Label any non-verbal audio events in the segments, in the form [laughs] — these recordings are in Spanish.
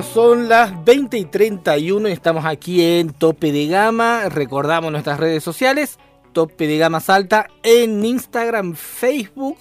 Bueno, son las 20 y 31 y estamos aquí en Tope de Gama. Recordamos nuestras redes sociales, Tope de Gama Salta en Instagram, Facebook,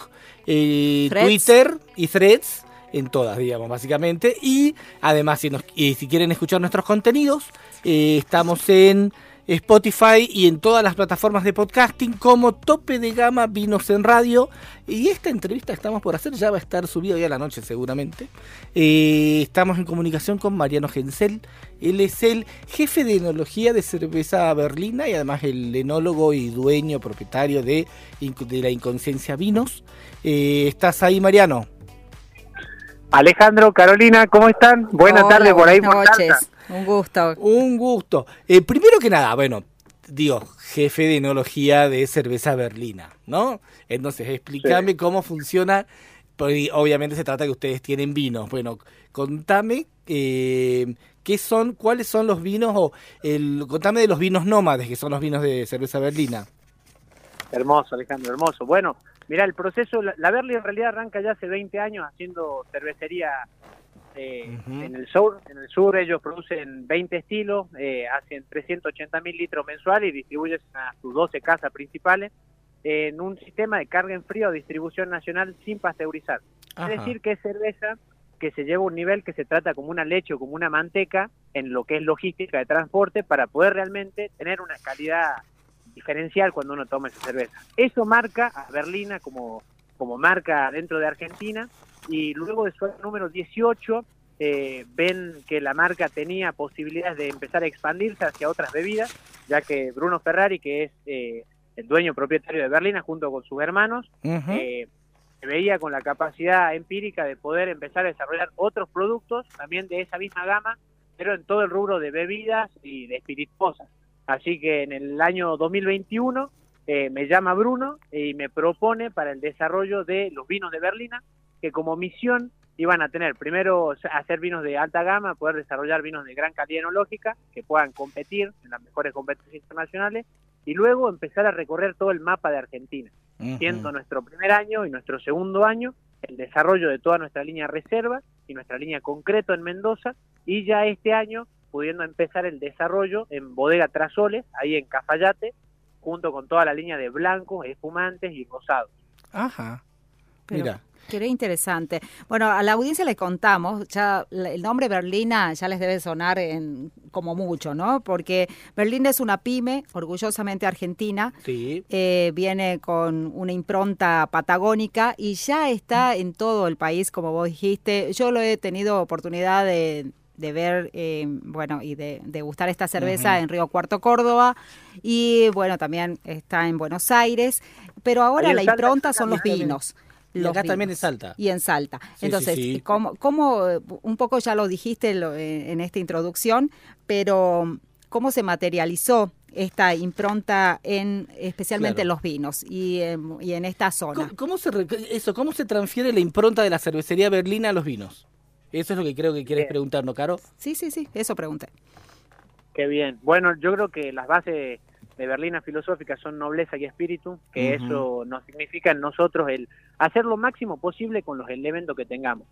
eh. Twitter y Threads, en todas, digamos, básicamente. Y además, si, nos- y si quieren escuchar nuestros contenidos, eh, estamos en Spotify y en todas las plataformas de podcasting como Tope de Gama Vinos en Radio. Y esta entrevista que estamos por hacer ya va a estar subida hoy a la noche seguramente. Eh, estamos en comunicación con Mariano Gensel. Él es el jefe de enología de cerveza berlina y además el enólogo y dueño propietario de, de la Inconsciencia Vinos. Eh, ¿Estás ahí, Mariano? Alejandro, Carolina, ¿cómo están? Buenas tardes por ahí buenas por noches. Salta. Un gusto. Un gusto. Eh, primero que nada, bueno, digo, jefe de enología de cerveza berlina, ¿no? Entonces, explícame cómo funciona. porque obviamente se trata que ustedes tienen vinos. Bueno, contame eh, qué son, cuáles son los vinos o el, contame de los vinos nómades, que son los vinos de cerveza berlina. Hermoso, Alejandro, hermoso. Bueno, mira, el proceso, la, la Berli en realidad arranca ya hace 20 años haciendo cervecería eh, en el sur. En el sur ellos producen 20 estilos, eh, hacen 380 mil litros mensuales y distribuyen a sus 12 casas principales en un sistema de carga en frío o distribución nacional sin pasteurizar. Ajá. Es decir, que es cerveza que se lleva a un nivel que se trata como una leche o como una manteca en lo que es logística de transporte para poder realmente tener una calidad diferencial cuando uno toma esa cerveza. Eso marca a Berlina como, como marca dentro de Argentina y luego de su año número 18 eh, ven que la marca tenía posibilidades de empezar a expandirse hacia otras bebidas, ya que Bruno Ferrari, que es eh, el dueño propietario de Berlina junto con sus hermanos, Ujú. eh, se veía con la capacidad empírica de poder empezar a desarrollar otros productos también de esa misma gama, pero en todo el rubro de bebidas y de espirituosas. Así que en el año 2021 eh, me llama Bruno y me propone para el desarrollo de los vinos de Berlina, que como misión iban a tener primero hacer vinos de alta gama, poder desarrollar vinos de gran calidad enológica, que puedan competir en las mejores competencias internacionales, y luego empezar a recorrer todo el mapa de Argentina siendo nuestro primer año y nuestro segundo año el desarrollo de toda nuestra línea reserva y nuestra línea concreto en Mendoza y ya este año pudiendo empezar el desarrollo en Bodega Trasoles, ahí en Cafayate, junto con toda la línea de blancos, espumantes y rosados. Ajá. Pero Mira. Qué interesante. Bueno, a la audiencia le contamos, ya el nombre Berlina ya les debe sonar en, como mucho, ¿no? Porque Berlina es una pyme, orgullosamente argentina, Sí. eh, viene con una impronta patagónica y ya está en todo el país, como vos dijiste. Yo lo he tenido oportunidad de, de ver, eh, bueno, y de, de gustar esta cerveza en Río Cuarto, Córdoba, y bueno, también está en Buenos Aires, pero ahora la impronta son los también. Y acá también en. Salta. Y en Salta. Sí, Entonces, sí, sí. ¿cómo, cómo, eh, un poco ya lo dijiste lo- eh, en esta introducción, pero ¿cómo se materializó esta impronta en especialmente Claro. en los vinos y en, y en esta zona. ¿Cómo, cómo se re- eso, ¿Cómo se transfiere la impronta de la cervecería Berlina a los vinos? Eso es lo que creo que quieres preguntarnos, Caro. Sí, sí, sí, eso pregunté. Qué bien. Bueno, yo creo que las bases de Berlina filosófica son nobleza y espíritu, que eso nos significa en nosotros el hacer lo máximo posible con los elementos que tengamos.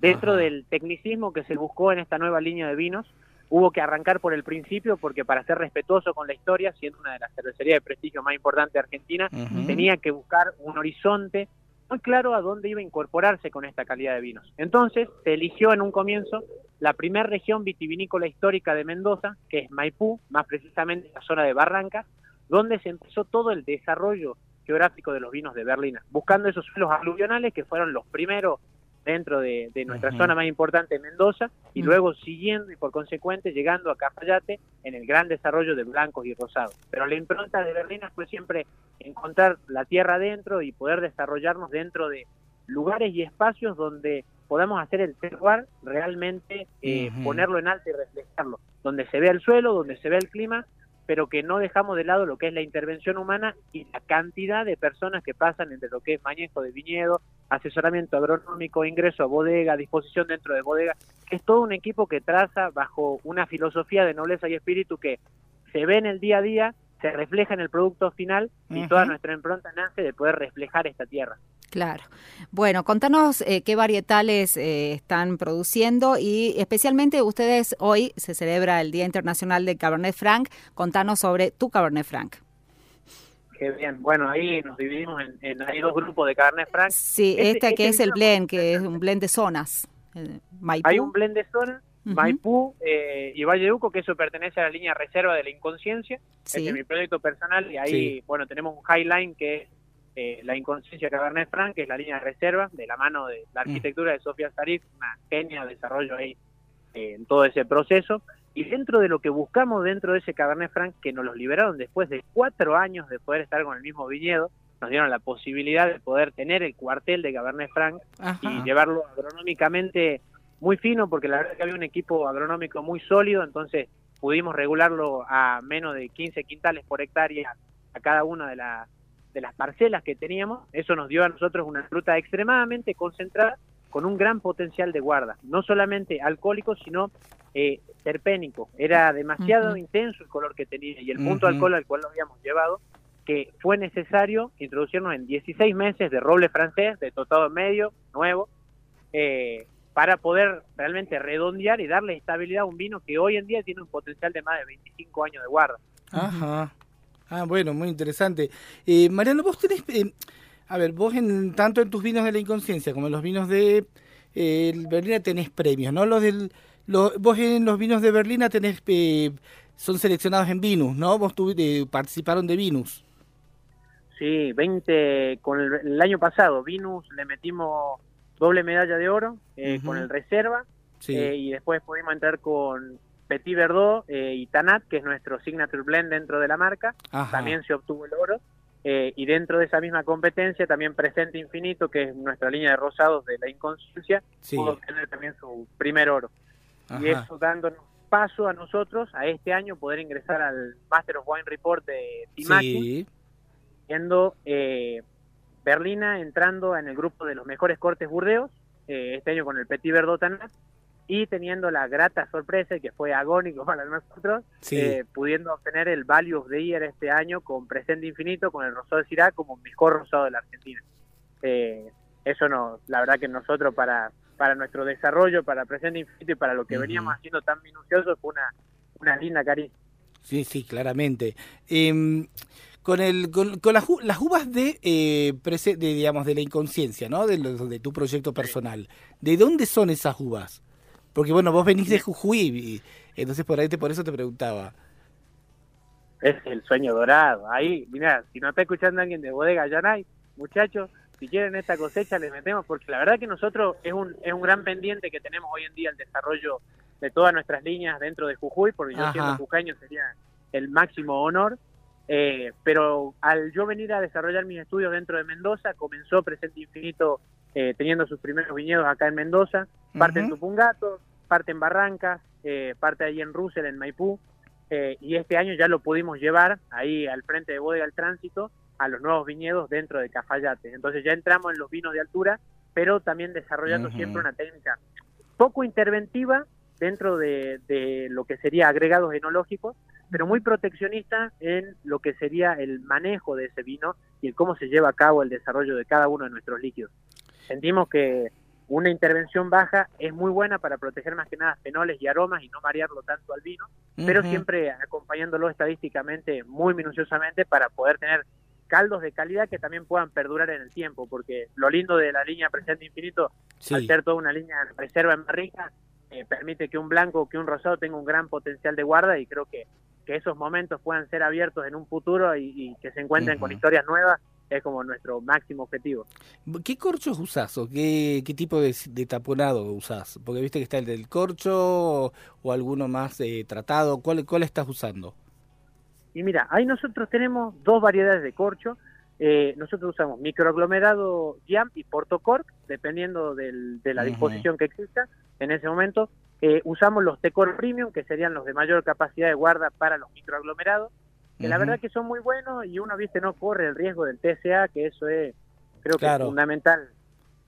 Dentro del tecnicismo que se buscó en esta nueva línea de vinos, hubo que arrancar por el principio porque para ser respetuoso con la historia, siendo una de las cervecerías de prestigio más importantes de Argentina, tenía que buscar un horizonte muy claro a dónde iba a incorporarse con esta calidad de vinos. Entonces, se eligió en un comienzo la primera región vitivinícola histórica de Mendoza, que es Maipú, más precisamente la zona de Barrancas, donde se empezó todo el desarrollo geográfico de los vinos de Berlina, buscando esos suelos aluvionales que fueron los primeros dentro de, de nuestra zona más importante, Mendoza, y Mm. luego siguiendo y por consecuente llegando a Cafayate en el gran desarrollo de blancos y rosados. Pero la impronta de Berlina fue siempre encontrar la tierra adentro y poder desarrollarnos dentro de lugares y espacios donde podamos hacer el terroir realmente, eh, ponerlo en alto y reflejarlo, donde se vea el suelo, donde se vea el clima, pero que no dejamos de lado lo que es la intervención humana y la cantidad de personas que pasan entre lo que es manejo de viñedo, asesoramiento agronómico, ingreso a bodega, disposición dentro de bodega, que es todo un equipo que traza bajo una filosofía de nobleza y espíritu que se ve en el día a día, se refleja en el producto final y toda nuestra impronta nace de poder reflejar esta tierra. Claro. Bueno, contanos eh, qué varietales eh, están produciendo y especialmente ustedes hoy se celebra el Día Internacional del Cabernet Franc. Contanos sobre tu Cabernet Franc. Qué bien. Bueno, ahí nos dividimos en, en- hay dos grupos de Cabernet Franc. Sí, Este- esta que este es el blend, que es un blend de zonas. Maipú. Hay un blend de Maipú eh, y Valle de Uco, que eso pertenece a la línea reserva de la inconsciencia. Sí. Este es mi proyecto personal y ahí, Sí. bueno, tenemos un highline que es eh, la inconsciencia Cabernet Franc, que es la línea de reserva de la mano de la Mm. arquitectura de Sofía Sarif, una genia de desarrollo ahí eh, en todo ese proceso. Y dentro de lo que buscamos dentro de ese Cabernet Franc, que nos los liberaron después de cuatro años de poder estar con el mismo viñedo, nos dieron la posibilidad de poder tener el cuartel de Cabernet Franc Ajá. y llevarlo agronómicamente muy fino, porque la verdad que había un equipo agronómico muy sólido, entonces pudimos regularlo a menos de 15 quintales por hectárea a cada una de, la- de las parcelas que teníamos. Eso nos dio a nosotros una fruta extremadamente concentrada con un gran potencial de guarda, no solamente alcohólico, sino eh, terpénico. Era demasiado intenso el color que tenía y el punto de alcohol al cual lo habíamos llevado que fue necesario introducirnos en 16 meses de roble francés, de tostado medio, nuevo, eh, para poder realmente redondear y darle estabilidad a un vino que hoy en día tiene un potencial de más de 25 años de guarda. Ajá. Ah, bueno, muy interesante. Eh, Mariano, vos tenés, eh, a ver, vos en tanto en tus vinos de la inconsciencia como en los vinos de eh, Berlina tenés premios, ¿no? Los del, lo- vos en los vinos de Berlina tenés, eh, son seleccionados en Vinus, ¿no? Vos tuvi- eh, participaron de Vinus. Sí, 20, con el, el año pasado, Vinus le metimos doble medalla de oro eh, con el Reserva Sí. eh, y después pudimos entrar con Petit Verdot eh, y Tanat, que es nuestro signature blend dentro de la marca. Ajá. también se obtuvo el oro. eh, y dentro de esa misma competencia, también Presente Infinito, que es nuestra línea de rosados de la inconsciencia, Sí. pudo obtener también su primer oro. Y eso dándonos paso a nosotros a este año poder ingresar al Master of Wine Report de Timaki, Sí. siendo eh, Berlina entrando en el grupo de los mejores cortes burdeos, eh, este año con el Petit Verdot Tanat, y teniendo la grata sorpresa, que fue agónico [laughs] para nosotros, Sí. eh, pudiendo obtener el Value of the Year este año con Presente Infinito, con el Rosado de Syrah como mejor rosado de la Argentina. Eh, eso no, la verdad que nosotros para, para nuestro desarrollo, para Presente Infinito y para lo que veníamos haciendo tan minucioso fue una, una linda caricia. Sí, sí, claramente. Em, con el con, con las, las uvas de, eh, prese- de digamos de la inconsciencia, ¿no? De, lo- de tu proyecto personal. ¿De dónde son esas uvas? Porque bueno, vos venís de Jujuy, y- entonces por ahí te por eso te preguntaba. Es el sueño dorado. Ahí, mira, si no está escuchando alguien de Bodega Yanay, muchachos, si quieren esta cosecha les metemos, porque la verdad que nosotros es un, es un gran pendiente que tenemos hoy en día el desarrollo de todas nuestras líneas dentro de Jujuy, porque yo Ajá. siendo jujeño sería el máximo honor. Eh, pero al yo venir a desarrollar mis estudios dentro de Mendoza, comenzó Presente Infinito eh, teniendo sus primeros viñedos acá en Mendoza, parte en. Tupungato, parte en Barrancas, eh, parte ahí en Russell, en Maipú, eh, y este año ya lo pudimos llevar ahí al frente de Bodega del Tránsito a los nuevos viñedos dentro de Cafayate. Entonces ya entramos en los vinos de altura, pero también desarrollando siempre una técnica poco interventiva dentro de, de lo que sería agregados enológicos, pero muy proteccionista en lo que sería el manejo de ese vino y el cómo se lleva a cabo el desarrollo de cada uno de nuestros líquidos. Sentimos que una intervención baja es muy buena para proteger más que nada fenoles y aromas y no marearlo tanto al vino, pero siempre acompañándolo estadísticamente muy minuciosamente para poder tener caldos de calidad que también puedan perdurar en el tiempo, porque lo lindo de la línea Presente Infinito, Sí. al ser toda una línea de reserva en barrica, eh, permite que un blanco o que un rosado tenga un gran potencial de guarda y creo que, que esos momentos puedan ser abiertos en un futuro y, y que se encuentren con historias nuevas es como nuestro máximo objetivo. ¿Qué corchos usás o qué, qué tipo de, de taponado usás? Porque viste que está el del corcho o, o alguno más eh, tratado. ¿Cuál, ¿Cuál estás usando? Y mira, ahí nosotros tenemos dos variedades de corcho. Eh, nosotros usamos microaglomerado Jam y Portocork, dependiendo del- de la disposición que exista en ese momento. Eh, usamos los Tecor Premium, que serían los de mayor capacidad de guarda para los microaglomerados, que la verdad que son muy buenos y uno, viste, no corre el riesgo del TCA, que eso es, creo que Claro. es fundamental.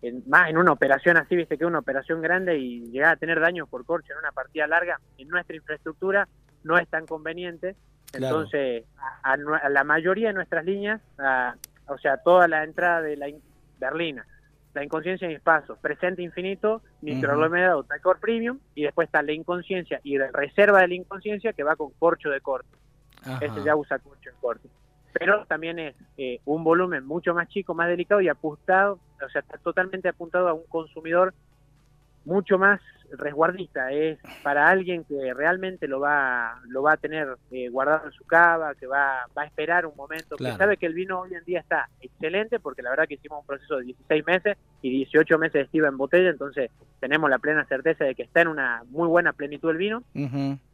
En, más en una operación así, viste, que una operación grande y llegar a tener daños por corcho en una partida larga, en nuestra infraestructura no es tan conveniente. Claro. Entonces, a, a a la mayoría de nuestras líneas, a- o sea, toda la entrada de la in- Berlina, la inconsciencia en mis pasos, presente infinito, microaglomerado, Tacor Premium, y después está la inconsciencia y la reserva de la inconsciencia que va con corcho de corte. Ajá. Ese ya usa corcho de corte. Pero también es eh, un volumen mucho más chico, más delicado y apuntado, o sea, está totalmente apuntado a un consumidor mucho más resguardista. Es para alguien que realmente lo va, lo va a tener eh, guardado en su cava, que va, va a esperar un momento, Claro. que sabe que el vino hoy en día está excelente, porque la verdad que hicimos un proceso de 16 meses y 18 meses de estiva en botella, entonces tenemos la plena certeza de que está en una muy buena plenitud el vino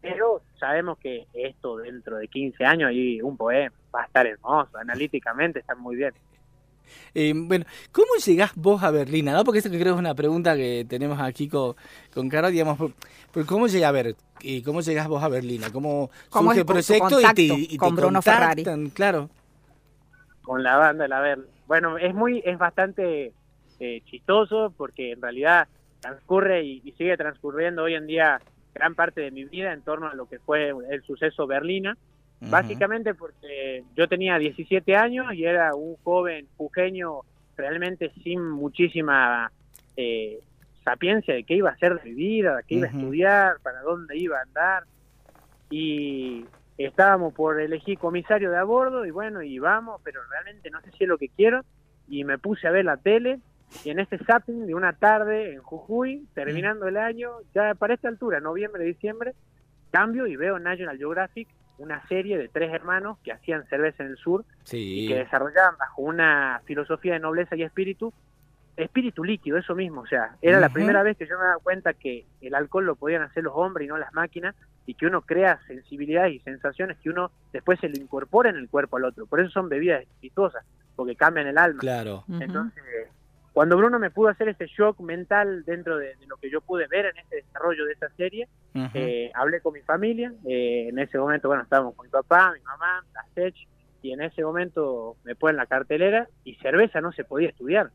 pero sabemos que esto dentro de 15 años y un poema va a estar hermoso, analíticamente está muy bien. Eh, bueno, ¿cómo llegás vos a Berlina? ¿no? Porque eso que creo es una pregunta que tenemos aquí con, con Caro, digamos, por- por ¿cómo llega a ver? eh, ¿Cómo llegás vos a Berlina? ¿Cómo, ¿Cómo surge es el proyecto y te, y te con Bruno Ferrari? Claro. Con la banda, la ver. Bueno, es muy, es bastante eh, chistoso porque en realidad transcurre y, y sigue transcurriendo hoy en día gran parte de mi vida en torno a lo que fue el suceso Berlina. Básicamente porque yo tenía 17 años y era un joven jujeño realmente sin muchísima eh, sapiencia de qué iba a hacer de mi vida, de qué iba a estudiar, para dónde iba a andar. Y estábamos por elegir comisario de a bordo y bueno, y vamos, pero realmente no sé si es lo que quiero. Y me puse a ver la tele y en este zapping de una tarde en Jujuy, terminando el año, ya para esta altura, noviembre, diciembre, cambio y veo National Geographic una serie de tres hermanos que hacían cerveza en el sur Sí. y que desarrollaban bajo una filosofía de nobleza y espíritu, espíritu líquido, eso mismo, o sea, era la primera vez que yo me daba cuenta que el alcohol lo podían hacer los hombres y no las máquinas, y que uno crea sensibilidades y sensaciones que uno después se lo incorpora en el cuerpo al otro, por eso son bebidas espirituosas, porque cambian el alma. Claro. Entonces, cuando Bruno me pudo hacer ese shock mental dentro de, de lo que yo pude ver en ese desarrollo de esa serie, eh, hablé con mi familia, eh, en ese momento, bueno, estábamos con mi papá, mi mamá, la Sech, y en ese momento me ponen la cartelera y cerveza no se podía estudiar,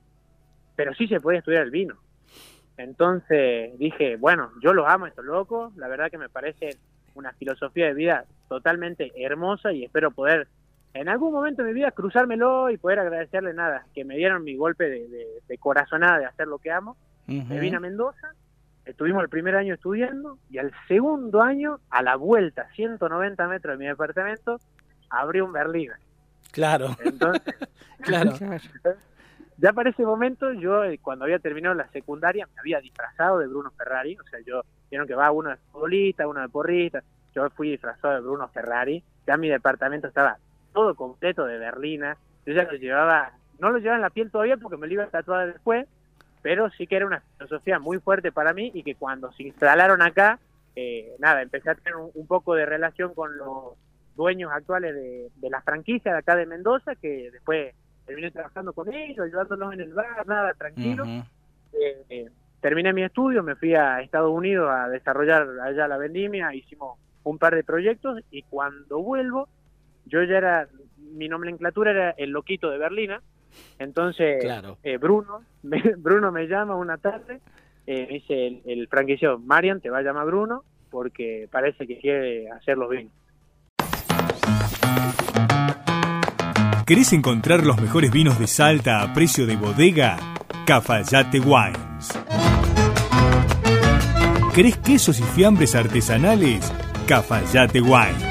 pero sí se podía estudiar el vino. Entonces dije, bueno, yo los amo estos locos, la verdad que me parece una filosofía de vida totalmente hermosa y espero poder en algún momento de mi vida cruzármelo y poder agradecerle nada, que me dieron mi golpe de, de- de corazonada de hacer lo que amo Ujú. me vine a Mendoza, estuvimos el primer año estudiando y al segundo año, a la vuelta, 190 metros de mi departamento, abrí un Berlina. Claro, Entonces, [laughs] claro. ya para ese momento, yo eh, cuando había terminado la secundaria me había disfrazado de Bruno Ferrari, o sea, yo, vieron que va uno de futbolista, uno de porrista, yo fui disfrazado de Bruno Ferrari, ya mi departamento estaba todo completo de berlina, yo ya lo llevaba, no lo llevaba en la piel todavía porque me lo iba a tatuar después, pero sí que era una filosofía muy fuerte para mí y que cuando se instalaron acá, eh, nada, empecé a tener un, un poco de relación con los dueños actuales de, de la franquicia de acá de Mendoza, que después terminé trabajando con ellos, ayudándolos en el bar, nada, tranquilo. Eh, eh, terminé mi estudio, me fui a Estados Unidos a desarrollar allá la vendimia, hicimos un par de proyectos y cuando vuelvo, yo ya era, mi nomenclatura era el loquito de Berlina, entonces Claro. eh, Bruno, [laughs] me, Bruno me llama una tarde, eh, me dice el, el franquiciado, Marian, te va a llamar Bruno porque parece que quiere hacer los vinos. ¿Querés encontrar los mejores vinos de Salta a precio de bodega? Cafayate Wines. ¿Querés quesos y fiambres artesanales? Cafayate Wines.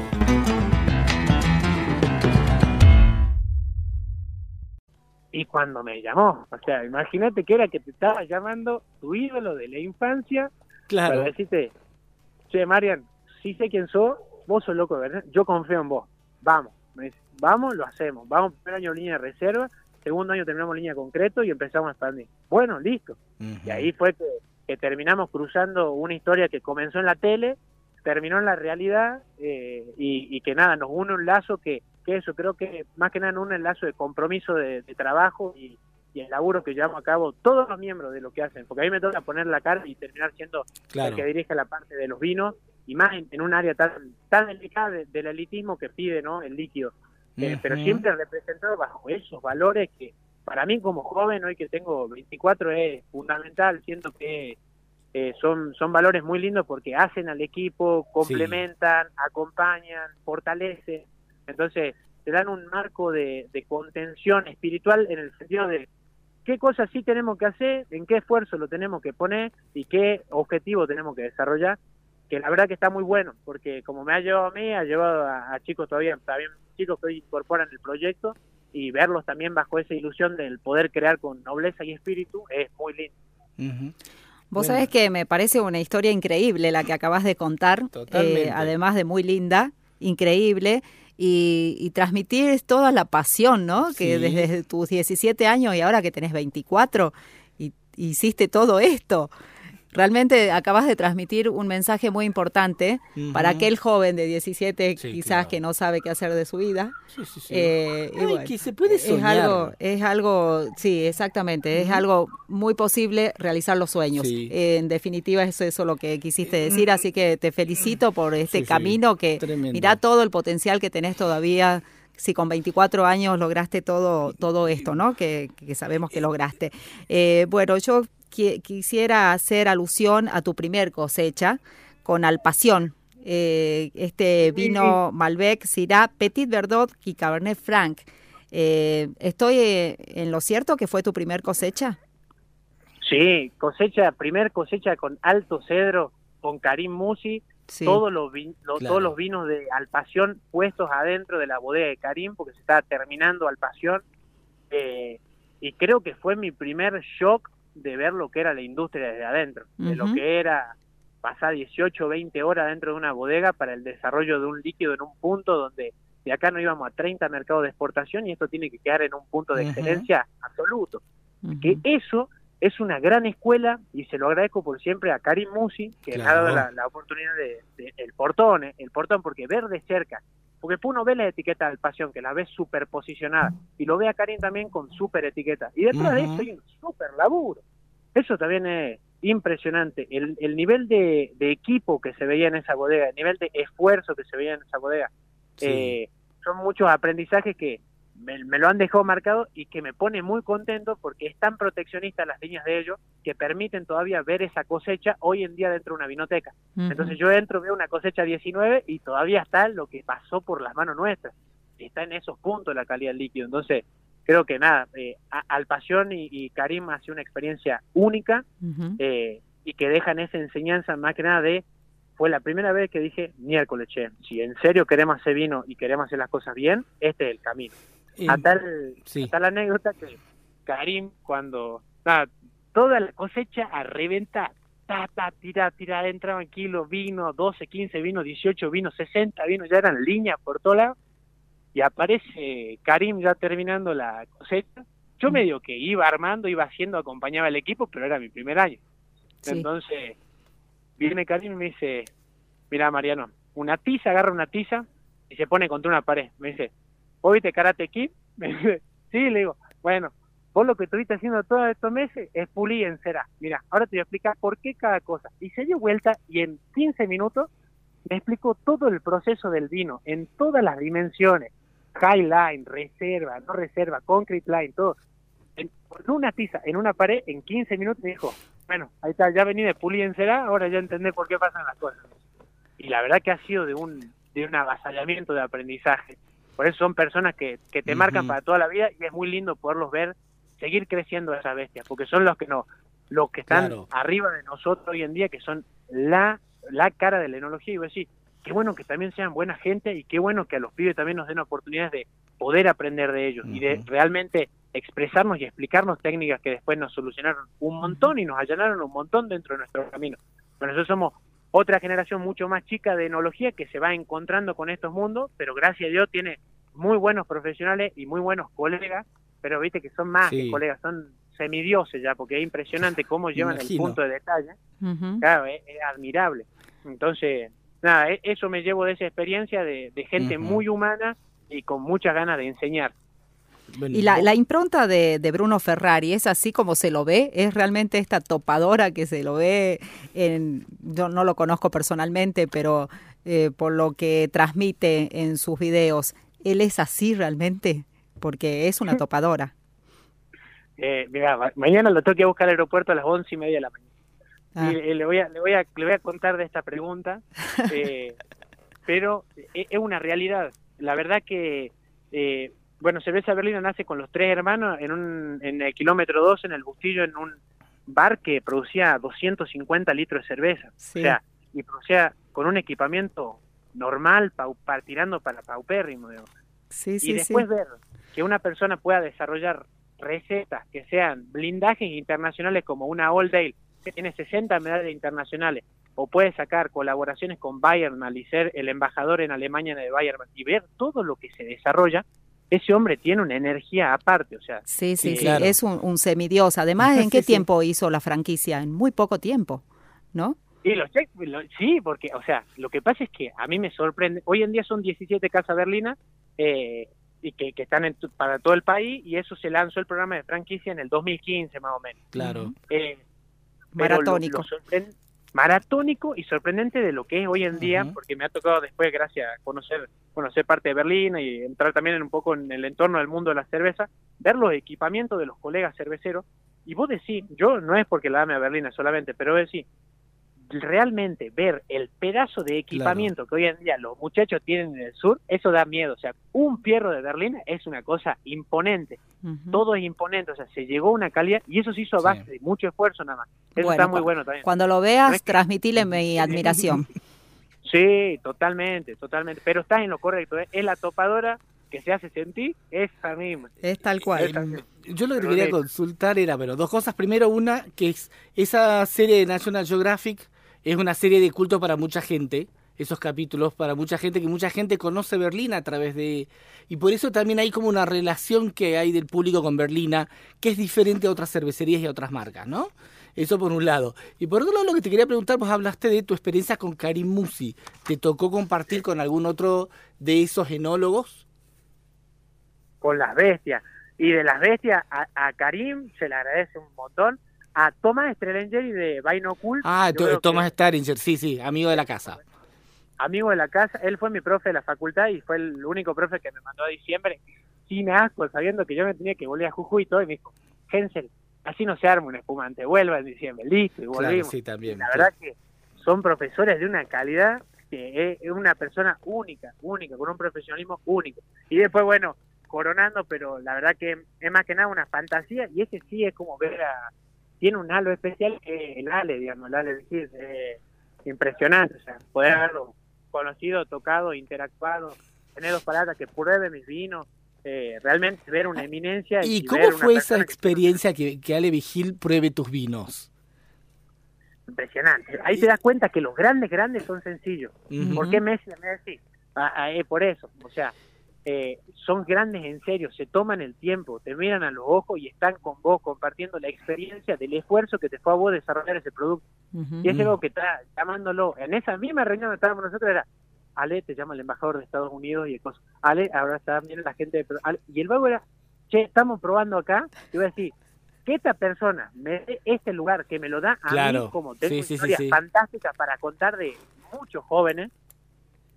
Cuando me llamó, o sea, imagínate que era que te estaba llamando tu ídolo de la infancia Claro. para decirte, che, Marian, sí sé quién sos, vos sos loco, ¿verdad? Yo confío en vos, vamos, me dice, vamos, lo hacemos, vamos, primer año línea de reserva, segundo año terminamos línea de concreto y empezamos a expandir. Bueno, listo. Y ahí fue que, que terminamos cruzando una historia que comenzó en la tele, terminó en la realidad eh, y, y que nada, nos une un lazo que, que eso, creo que más que nada une un lazo de compromiso de, de trabajo y, y el laburo que llevamos a cabo todos los miembros de lo que hacen, porque a mí me toca poner la cara y terminar siendo Claro. el que dirige la parte de los vinos y más en, en un área tan tan delicada de- del elitismo que pide no el líquido. Eh, pero siempre representado bajo esos valores que para mí como joven hoy que tengo 24 es fundamental siento que eh, son son valores muy lindos porque hacen al equipo complementan acompañan fortalecen entonces te dan un marco de, de contención espiritual en el sentido de qué cosas sí tenemos que hacer, en qué esfuerzo lo tenemos que poner y qué objetivo tenemos que desarrollar, que la verdad que está muy bueno, porque como me ha llevado a mí, ha llevado a, a chicos todavía, también chicos que hoy incorporan el proyecto y verlos también bajo esa ilusión del poder crear con nobleza y espíritu es muy lindo. Vos Bueno. sabés que me parece una historia increíble la que acabas de contar, Totalmente. eh, además de muy linda, increíble, y, y transmitir toda la pasión, ¿no? Que desde tus 17 años y ahora que tenés 24, y, hiciste todo esto. Realmente acabas de transmitir un mensaje muy importante para aquel joven de 17 Sí, quizás claro. que no sabe qué hacer de su vida. Sí, sí, sí. Eh, y Ay, bueno, que se puede es soñar. algo, es algo, sí, exactamente, es algo muy posible realizar los sueños. Eh, en definitiva, es eso lo que quisiste decir, así que te felicito por este camino que tremendo. mirá todo el potencial que tenés todavía. Si con 24 años lograste todo, todo esto, ¿no? Que, que sabemos que lograste. Eh, bueno, yo quisiera hacer alusión a tu primer cosecha con Alpación. Eh, este vino Malbec, Syrah, Petit Verdot y Cabernet Franc. Eh, ¿Estoy eh, en lo cierto que fue tu primer cosecha? Sí, cosecha, primer cosecha con alto cedro, con Karim Musi, Sí. todos los vi- lo- Claro. todos los vinos de Alpación puestos adentro de la bodega de Karim porque se estaba terminando Alpación eh, y creo que fue mi primer shock de ver lo que era la industria desde adentro de lo que era pasar 18 o 20 horas dentro de una bodega para el desarrollo de un líquido en un punto donde de acá no íbamos a 30 mercados de exportación y esto tiene que quedar en un punto de excelencia absoluto. Que eso es una gran escuela y se lo agradezco por siempre a Karim Musi, que me ha Claro. dado la, la oportunidad de, de- el portón, eh, el portón, porque ver de cerca, porque después uno ve la etiqueta del pasión, que la ve súper posicionada, y lo ve a Karim también con súper etiqueta, y detrás de eso hay un súper laburo. Eso también es impresionante, el, el nivel de, de equipo que se veía en esa bodega, el nivel de esfuerzo que se veía en esa bodega, Sí. eh, son muchos aprendizajes que me, me lo han dejado marcado y que me pone muy contento porque es tan proteccionista las líneas de ellos que permiten todavía ver esa cosecha hoy en día dentro de una vinoteca. Entonces yo entro, veo una cosecha 19 y todavía está lo que pasó por las manos nuestras. Está en esos puntos la calidad del líquido. Entonces creo que nada, eh, a- Alpasión y, y Karim ha sido una experiencia única eh, y que dejan esa enseñanza más que nada de fue la primera vez que dije miércoles che si en serio queremos hacer vino y queremos hacer las cosas bien este es el camino Eh, a tal, sí. a tal anécdota que Karim cuando nada, toda la cosecha a reventar ta ta tira tira entraban kilos vino 12 15 vinos 18 vinos 60 vinos ya eran líneas por todos lados y aparece Karim ya terminando la cosecha Yo medio que iba armando, iba haciendo, acompañaba al equipo, pero era mi primer año. Sí. Entonces, viene Karim y me dice, mira Mariano, una tiza, agarra una tiza y se pone contra una pared. Me dice, ¿vos viste Karate Kid? [laughs] Sí, le digo, bueno, vos lo que estuviste haciendo todos estos meses es pulir en cera. Mira, ahora te voy a explicar por qué cada cosa. Y se dio vuelta y en 15 minutos me explicó todo el proceso del vino, en todas las dimensiones. High line, reserva, no reserva, concrete line, todo. En, una tiza en una pared, en 15 minutos me dijo, bueno, ahí está, ya vení de pulir en cera, ahora ya entendés por qué pasan las cosas. Y la verdad que ha sido de un, de un avasallamiento de aprendizaje. Por eso son personas que, que te marcan para toda la vida y es muy lindo poderlos ver seguir creciendo esas bestias, porque son los que no, los que están Claro. arriba de nosotros hoy en día, que son la, la cara de la enología. Y voy a decir, qué bueno que también sean buena gente y qué bueno que a los pibes también nos den oportunidades de poder aprender de ellos y de realmente expresarnos y explicarnos técnicas que después nos solucionaron un montón y nos allanaron un montón dentro de nuestro camino. Bueno, nosotros somos otra generación mucho más chica de enología que se va encontrando con estos mundos, pero gracias a Dios tiene muy buenos profesionales y muy buenos colegas, pero viste que son más Sí. que colegas, son semidioses ya, porque es impresionante cómo llevan el punto de detalle. Claro, es, es admirable. Entonces, nada, e- eso me llevo de esa experiencia de, de gente muy humana y con muchas ganas de enseñar. Bueno, Y la, vos- la impronta de, de Bruno Ferrari es así como se lo ve, es realmente esta topadora que se lo ve en, yo no lo conozco personalmente, pero eh, por lo que transmite en sus videos, él es así realmente, porque es una [laughs] topadora. Eh, mira, ma- mañana lo tengo que ir a buscar al aeropuerto a las once y media de la mañana. Ah, Y eh, le, voy a, le, voy a, le voy a contar de esta pregunta, [laughs] eh, pero es una realidad. La verdad que, eh, bueno, Cerveza Berlina nace con los tres hermanos en, un, en el kilómetro 2, en el Bustillo, en un bar que producía 250 litros de cerveza. sí. O sea, y producía con un equipamiento normal, pau, pa- tirando para paupérrimo. digamos. sí, y sí, después ver que una persona pueda desarrollar recetas que sean blindajes internacionales como una All Day, que tiene 60 medallas internacionales, o puede sacar colaboraciones con Bayernmal y ser el embajador en Alemania de Bayernmal, y ver todo lo que se desarrolla, ese hombre tiene una energía aparte, o sea, Sí, sí, Sí, claro. es un, un semidios. Además, [laughs] ¿en Sí, qué sí. tiempo hizo la franquicia? En muy poco tiempo, ¿no? Y los check, lo- sí, porque, o sea, lo que pasa es que a mí me sorprende. Hoy en día son 17 casas berlinas eh, y que, que están en tu- para todo el país y eso se lanzó el programa de franquicia en el 2015 más o menos. Claro. Eh, lo- Maratónico. lo sorpren- maratónico y sorprendente de lo que es hoy en día, porque me ha tocado después, gracias a conocer, conocer parte de Berlín y entrar también en un poco en el entorno del mundo de la cerveza, ver los equipamientos de los colegas cerveceros, y vos decís, yo no es porque la ame a Berlín solamente, pero vos decís, realmente ver el pedazo de equipamiento que hoy en día los muchachos tienen en el sur, eso da miedo, o sea, un fierro de Berlín es una cosa imponente, todo es imponente, o sea, se llegó a una calidad y eso se hizo a Sí. base de mucho esfuerzo nada más. Eso Bueno, está muy bueno también. Cuando lo No veas, es que- transmitile mi admiración. [laughs] Sí, totalmente, totalmente, pero estás en lo correcto, ¿eh? es la topadora que se hace sentir, esa misma. Es tal cual. Misma. Yo lo que te quería consultar era, pero dos cosas. Primero, una, que es esa serie de National Geographic es una serie de culto para mucha gente. Esos capítulos para mucha gente, que mucha gente conoce Berlín a través de... Y por eso también hay como una relación que hay del público con Berlina, que es diferente a otras cervecerías y a otras marcas, ¿no? Eso por un lado. Y por otro lado, lo que te quería preguntar, vos hablaste de tu experiencia con Karim Musi. ¿Te tocó compartir con algún otro de esos enólogos? con las bestias. Y de las bestias, a, a Karim se le agradece un montón. A Tomás Strelengeri de Binocul, Ah, yo to- creo que- Thomas Staringer, sí, sí, amigo de la casa. amigo de la casa, él fue mi profe de la facultad y fue el único profe que me mandó a diciembre, sin asco, sabiendo que yo me tenía que volver a Jujuy y todo, y me dijo, Hensel, así no se arma un espumante, vuelva en diciembre, listo, y Claro, volvimos. sí, también. la verdad que son profesores de una calidad que es, es una persona única, única, con un profesionalismo único. Y después, bueno, coronando, pero la verdad que es más que nada una fantasía y ese sí es como ver a... Tiene un halo especial que el Ale, digamos, el Ale Vigil, eh, impresionante, o sea, poder haberlo conocido, tocado, interactuado, tener dos palabras que pruebe mis vinos, eh, realmente ver una eminencia. ¿Y ver cómo fue esa que- experiencia que, que Ale Vigil pruebe tus vinos? Impresionante. Ahí te das cuenta que los grandes, grandes son sencillos. Ujú. ¿Por qué Messi? Messi? Ah, ah, eh, por eso. O sea, eh, son grandes en serio, se toman el tiempo, te miran a los ojos y están con vos compartiendo la experiencia del esfuerzo que te fue a vos desarrollar ese producto. Ujú. Y es algo que está llamándolo. En esa misma reunión donde estábamos nosotros era, Ale, te llama el embajador de Estados Unidos y el coso. Ale, ahora está viendo la gente de... Ale, y el vago era, che, estamos probando acá. Y voy a decir, que esta persona me dé este lugar, que me lo da a Claro. mí como tengo Sí, sí, sí, historias sí. fantásticas para contar de muchos jóvenes,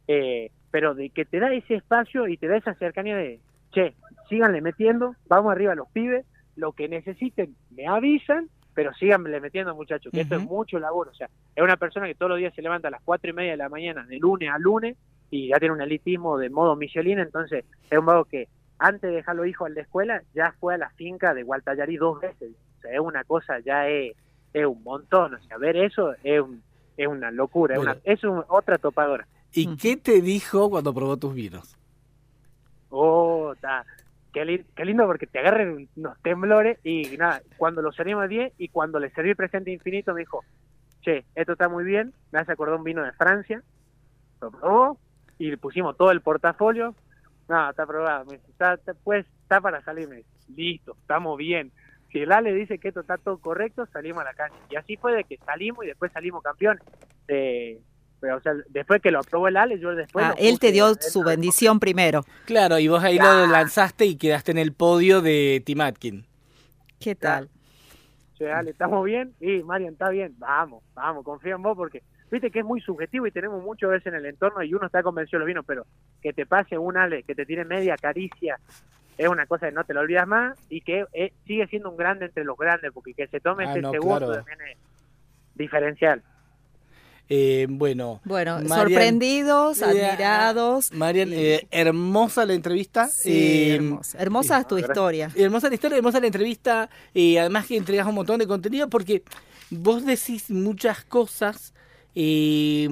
eh, pero de que te da ese espacio y te da esa cercanía de, che, síganle metiendo, vamos arriba a los pibes, lo que necesiten me avisan, pero síganle metiendo muchachos, que esto es mucho labor, o sea, es una persona que todos los días se levanta a las cuatro y media de la mañana, de lunes a lunes, y ya tiene un elitismo de modo Michelin, entonces es un vago que antes de dejar los hijos al de escuela, ya fue a la finca de Gualtallarí dos veces, o sea, es una cosa, ya es, es un montón, o sea, ver eso es, un- es una locura, es, Bueno. una, es un- otra topadora. ¿Y qué te dijo cuando probó tus vinos? Oh, está. Qué, li- qué lindo porque te agarren unos temblores y nada, cuando lo servimos 10 y cuando le serví presente infinito me dijo, che, esto está muy bien, me hace acordar un vino de Francia, lo probó y le pusimos todo el portafolio, no, está aprobado, me dice, está, está- pues, está para salir, me dice, listo, estamos bien. Si el Ale dice que esto está todo correcto, salimos a la calle. Y así fue de que salimos y después salimos campeones. Eh, o sea, después que lo aprobó el Ale, yo después... Ah, él te dio su bendición primero. Claro, y vos ahí lo lanzaste y quedaste en el podio de Tim Atkin. ¿Qué tal? Che, Ale, ¿estamos bien? Y Marian, ¿está bien? Vamos, vamos, confía en vos porque viste que es muy subjetivo y tenemos mucho veces en el entorno y uno está convencido de los vinos, pero que te pase un Ale, que te tire media caricia, es una cosa que no te lo olvidas más y que eh, sigue siendo un grande entre los grandes porque que se tome Ah, ese no, segundo claro. también es diferencial. Eh, bueno, Bueno, Marian- sorprendidos, Eh, admirados. Marian, y- eh, hermosa la entrevista. Sí, eh, hermosa. Hermosa es tu historia. Hermosa la historia, hermosa la entrevista, y además que entregas un montón de contenido porque vos decís muchas cosas. eh,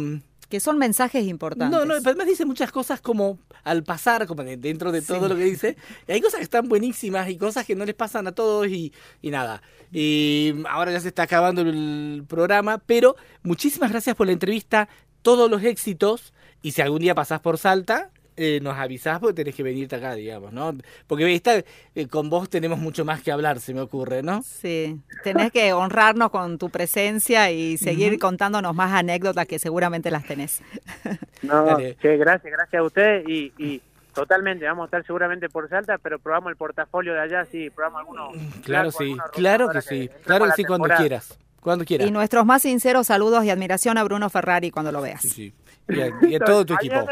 Que son mensajes importantes. no, no, pero además dice muchas cosas como al pasar, como de- dentro de todo Sí. lo que dice. Y hay cosas que están buenísimas y cosas que no les pasan a todos y, y nada. Y ahora ya se está acabando el programa, pero muchísimas gracias por la entrevista, todos los éxitos. Y si algún día pasás por Salta, eh, nos avisás porque tenés que venirte acá, digamos, ¿no? Porque está, eh, con vos tenemos mucho más que hablar, se me ocurre, ¿no? Sí, tenés que honrarnos con tu presencia y seguir contándonos más anécdotas que seguramente las tenés. [laughs] No, che, gracias, gracias a ustedes y, y totalmente, vamos a estar seguramente por Salta, pero probamos el portafolio de allá, sí, probamos algunos. Claro, sí, claro que sí, claro que sí, cuando quieras, cuando quieras. Y nuestros más sinceros saludos y admiración a Bruno Ferrari cuando lo veas. Sí, sí. Y a, y a todo tu equipo.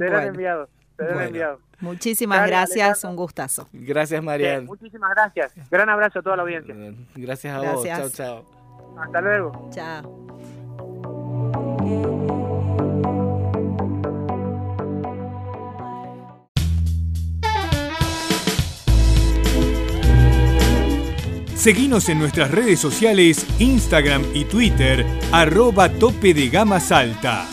Serán Bueno. enviados, serán Bueno. enviados. Muchísimas Dale, gracias, Alejandro. un gustazo. Gracias, Marian. muchísimas gracias. Gran abrazo a toda la audiencia. Gracias a vos. Chao, Gracias. chao. Hasta luego. Chao. Seguinos en nuestras redes sociales, Instagram y Twitter, arroba tope de gama salta.